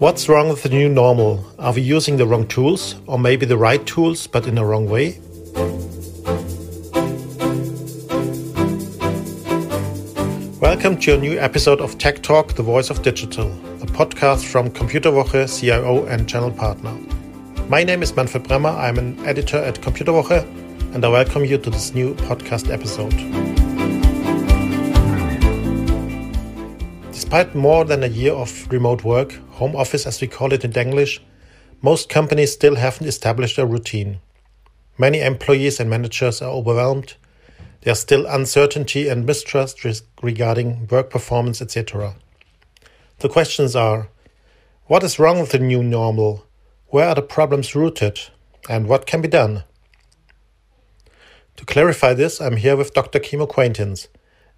What's wrong with the new normal? Are we using the wrong tools, or maybe the right tools but in the wrong way? Welcome to a new episode of Tech Talk, the voice of digital, a podcast from Computerwoche CIO and ChannelPartner. My name is Manfred Bremmer, I'm an editor at Computerwoche, and I welcome you to this new podcast episode. Despite more than a year of remote work, home office as we call it in English, most companies still haven't established a routine. Many employees and managers are overwhelmed. There's still uncertainty and mistrust regarding work performance, etc. The questions are what is wrong with the new normal? Where are the problems rooted? And what can be done? To clarify this, I'm here with Dr. Kim Quaintance.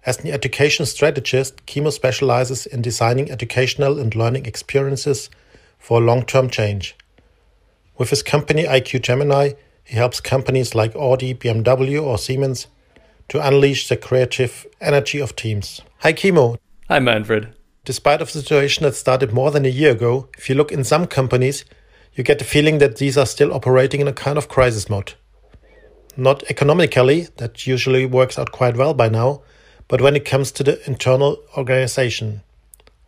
As an education strategist, Kimo specializes in designing educational and learning experiences for long term change. With his company IQ Gemini, he helps companies like Audi, BMW, or Siemens to unleash the creative energy of teams. Hi, Kimo. Hi, Manfred. Despite of the situation that started more than a year ago, if you look in some companies, you get the feeling that these are still operating in a kind of crisis mode not economically, that usually works out quite well by now, but when it comes to the internal organization.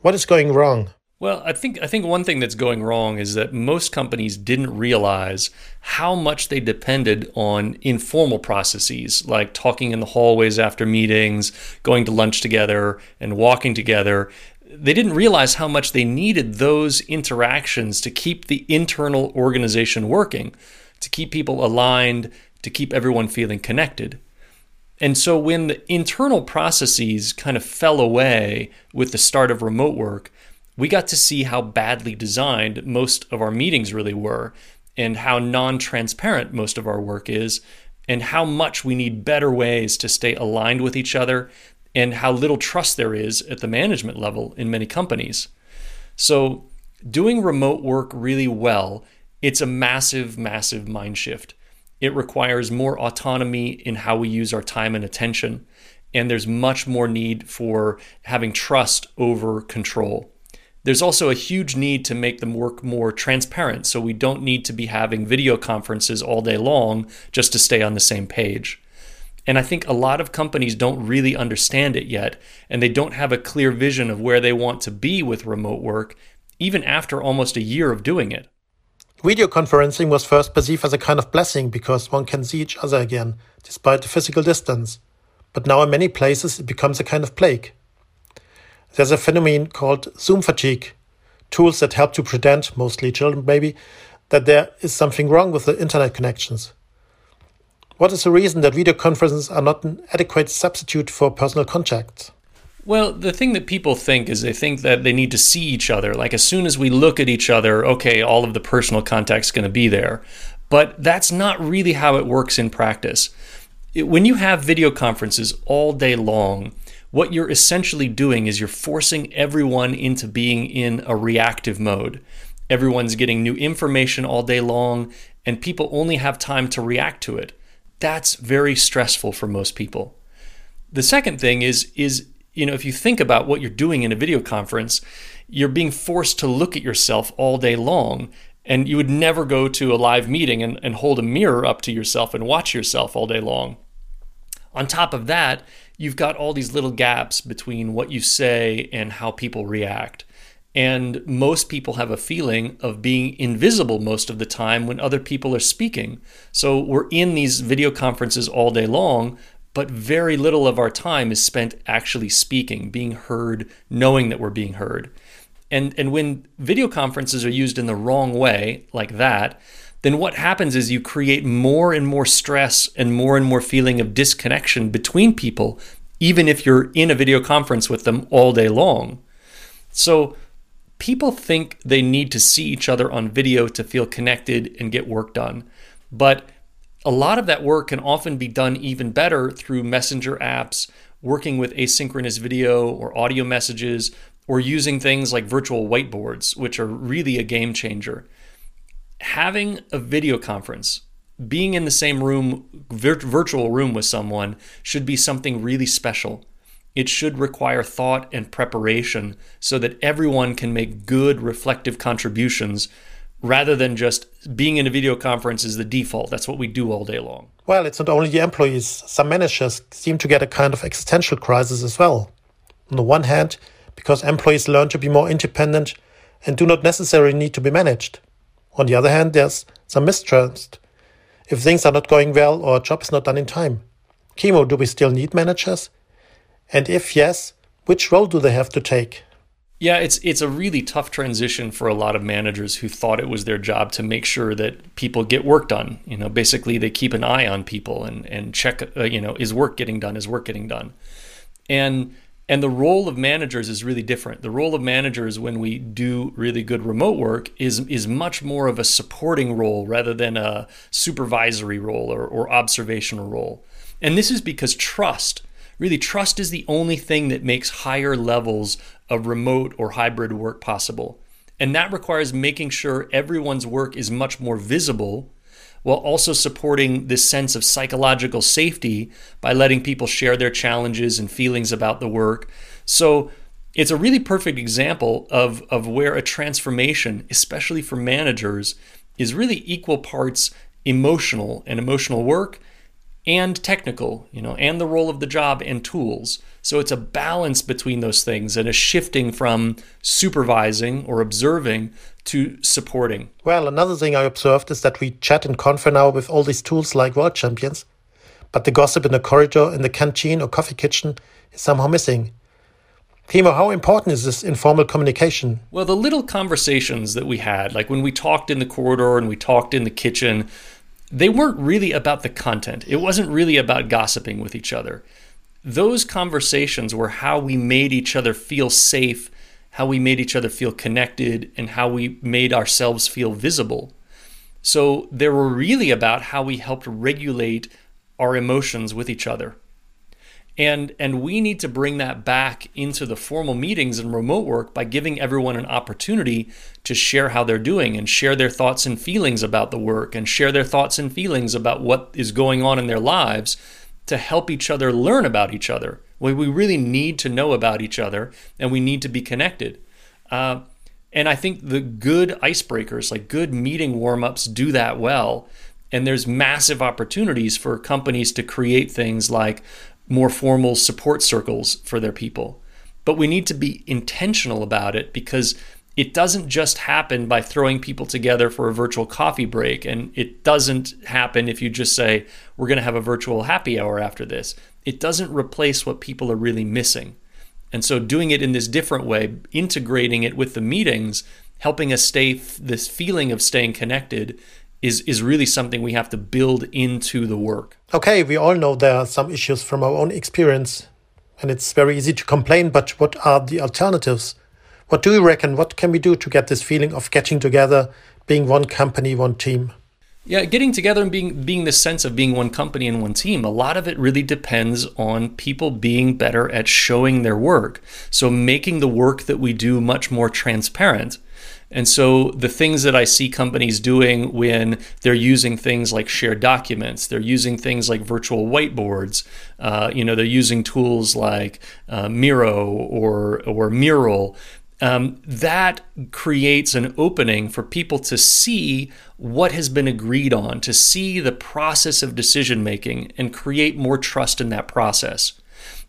What is going wrong? Well, I think I think one thing that's going wrong is that most companies didn't realize how much they depended on informal processes like talking in the hallways after meetings, going to lunch together, and walking together. They didn't realize how much they needed those interactions to keep the internal organization working, to keep people aligned, to keep everyone feeling connected. And so when the internal processes kind of fell away with the start of remote work, we got to see how badly designed most of our meetings really were and how non transparent most of our work is, and how much we need better ways to stay aligned with each other, and how little trust there is at the management level in many companies. So, doing remote work really well, it's a massive, massive mind shift. It requires more autonomy in how we use our time and attention. And there's much more need for having trust over control. There's also a huge need to make them work more transparent so we don't need to be having video conferences all day long just to stay on the same page. And I think a lot of companies don't really understand it yet, and they don't have a clear vision of where they want to be with remote work, even after almost a year of doing it. Video conferencing was first perceived as a kind of blessing because one can see each other again, despite the physical distance. But now in many places it becomes a kind of plague. There's a phenomenon called Zoom fatigue, tools that help to pretend, mostly children maybe, that there is something wrong with the internet connections. What is the reason that video conferences are not an adequate substitute for personal contact? Well, the thing that people think is they think that they need to see each other. Like as soon as we look at each other, okay, all of the personal contact's going to be there. But that's not really how it works in practice. It, when you have video conferences all day long, what you're essentially doing is you're forcing everyone into being in a reactive mode. Everyone's getting new information all day long, and people only have time to react to it. That's very stressful for most people. The second thing is is you know, if you think about what you're doing in a video conference, you're being forced to look at yourself all day long. And you would never go to a live meeting and, and hold a mirror up to yourself and watch yourself all day long. On top of that, you've got all these little gaps between what you say and how people react. And most people have a feeling of being invisible most of the time when other people are speaking. So we're in these video conferences all day long, but very little of our time is spent actually speaking, being heard, knowing that we're being heard. And, and when video conferences are used in the wrong way, like that, then what happens is you create more and more stress and more and more feeling of disconnection between people, even if you're in a video conference with them all day long. So people think they need to see each other on video to feel connected and get work done. But a lot of that work can often be done even better through messenger apps, working with asynchronous video or audio messages, or using things like virtual whiteboards, which are really a game changer. Having a video conference, being in the same room, vir- virtual room with someone, should be something really special. it should require thought and preparation so that everyone can make good reflective contributions rather than just being in a video conference is the default. That's what we do all day long. Well, it's not only the employees. Some managers seem to get a kind of existential crisis as well. On the one hand, because employees learn to be more independent and do not necessarily need to be managed. On the other hand, there's some mistrust if things are not going well or a job is not done in time. Kimo, do we still need managers? And if yes, which role do they have to take? Yeah, it's it's a really tough transition for a lot of managers who thought it was their job to make sure that people get work done. You know, basically they keep an eye on people and and check. Uh, you know, is work getting done? Is work getting done? And and the role of managers is really different. The role of managers when we do really good remote work is is much more of a supporting role rather than a supervisory role or, or observational role. And this is because trust Really, trust is the only thing that makes higher levels of remote or hybrid work possible. And that requires making sure everyone's work is much more visible while also supporting this sense of psychological safety by letting people share their challenges and feelings about the work. So it's a really perfect example of, of where a transformation, especially for managers, is really equal parts emotional and emotional work and technical, you know, and the role of the job and tools. So it's a balance between those things and a shifting from supervising or observing to supporting. Well, another thing I observed is that we chat and confer now with all these tools like World Champions, but the gossip in the corridor, in the canteen or coffee kitchen is somehow missing. Kimo, how important is this informal communication? Well, the little conversations that we had, like when we talked in the corridor and we talked in the kitchen, they weren't really about the content. It wasn't really about gossiping with each other. Those conversations were how we made each other feel safe, how we made each other feel connected, and how we made ourselves feel visible. So they were really about how we helped regulate our emotions with each other and and we need to bring that back into the formal meetings and remote work by giving everyone an opportunity to share how they're doing and share their thoughts and feelings about the work and share their thoughts and feelings about what is going on in their lives to help each other learn about each other. We, we really need to know about each other and we need to be connected. Uh, and i think the good icebreakers like good meeting warm-ups do that well. And there's massive opportunities for companies to create things like more formal support circles for their people. But we need to be intentional about it because it doesn't just happen by throwing people together for a virtual coffee break. And it doesn't happen if you just say, we're going to have a virtual happy hour after this. It doesn't replace what people are really missing. And so, doing it in this different way, integrating it with the meetings, helping us stay this feeling of staying connected is is really something we have to build into the work. Okay, we all know there are some issues from our own experience, and it's very easy to complain. But what are the alternatives? What do you reckon? What can we do to get this feeling of getting together, being one company, one team? Yeah, getting together and being being the sense of being one company and one team. A lot of it really depends on people being better at showing their work. So making the work that we do much more transparent and so the things that I see companies doing when they're using things like shared documents, they're using things like virtual whiteboards, uh, you know, they're using tools like uh, Miro or or Mural. Um, that creates an opening for people to see what has been agreed on, to see the process of decision making, and create more trust in that process.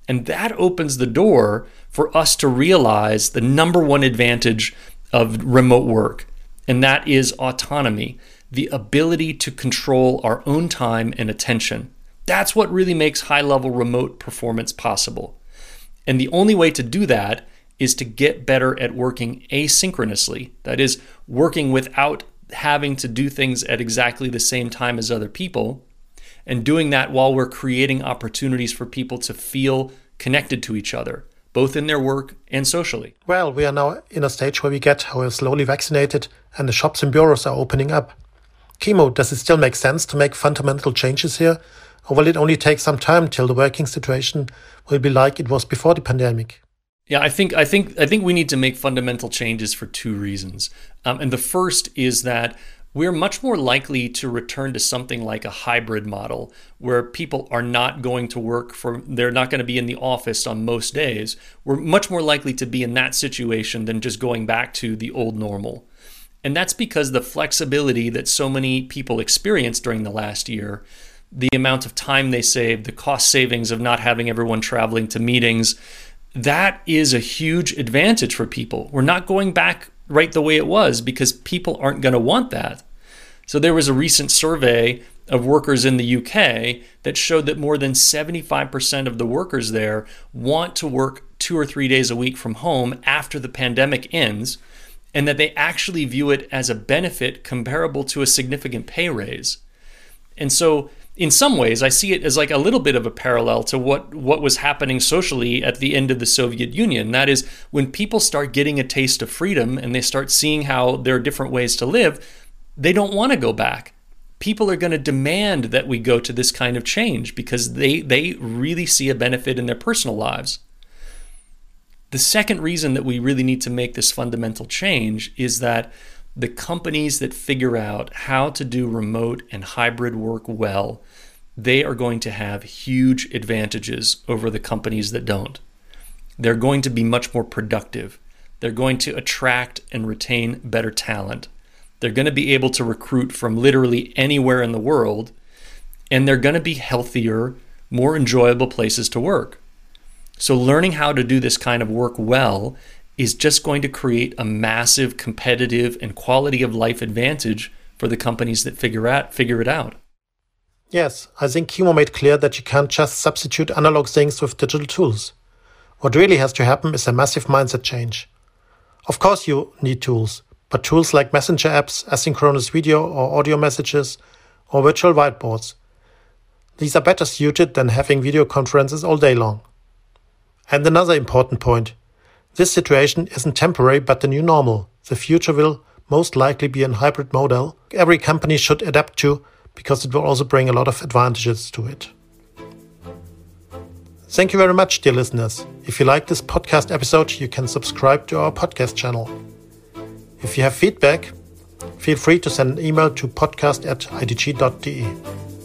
And that opens the door for us to realize the number one advantage of remote work, and that is autonomy, the ability to control our own time and attention. That's what really makes high level remote performance possible. And the only way to do that is to get better at working asynchronously. That is, working without having to do things at exactly the same time as other people, and doing that while we're creating opportunities for people to feel connected to each other, both in their work and socially. Well, we are now in a stage where we get are slowly vaccinated and the shops and bureaus are opening up. Kimo, does it still make sense to make fundamental changes here? Or will it only take some time till the working situation will be like it was before the pandemic? Yeah, I think I think I think we need to make fundamental changes for two reasons. Um, and the first is that we're much more likely to return to something like a hybrid model where people are not going to work for they're not going to be in the office on most days. We're much more likely to be in that situation than just going back to the old normal. And that's because the flexibility that so many people experienced during the last year the amount of time they saved the cost savings of not having everyone traveling to meetings that is a huge advantage for people. We're not going back right the way it was because people aren't going to want that so there was a recent survey of workers in the UK that showed that more than 75% of the workers there want to work two or three days a week from home after the pandemic ends, and that they actually view it as a benefit comparable to a significant pay raise. And so, in some ways, I see it as like a little bit of a parallel to what, what was happening socially at the end of the Soviet Union. That is, when people start getting a taste of freedom and they start seeing how there are different ways to live, they don't want to go back. People are going to demand that we go to this kind of change because they, they really see a benefit in their personal lives. The second reason that we really need to make this fundamental change is that the companies that figure out how to do remote and hybrid work well, they are going to have huge advantages over the companies that don't. They're going to be much more productive. They're going to attract and retain better talent. They're going to be able to recruit from literally anywhere in the world, and they're going to be healthier, more enjoyable places to work. So, learning how to do this kind of work well is just going to create a massive competitive and quality of life advantage for the companies that figure out figure it out. Yes, I think Kimo made clear that you can't just substitute analog things with digital tools. What really has to happen is a massive mindset change. Of course, you need tools, tools like messenger apps, asynchronous video or audio messages, or virtual whiteboards. These are better suited than having video conferences all day long. And another important point this situation isn't temporary but the new normal. The future will most likely be a hybrid model every company should adapt to because it will also bring a lot of advantages to it. Thank you very much, dear listeners. If you like this podcast episode, you can subscribe to our podcast channel. If you have feedback, feel free to send an email to podcast at idg.de.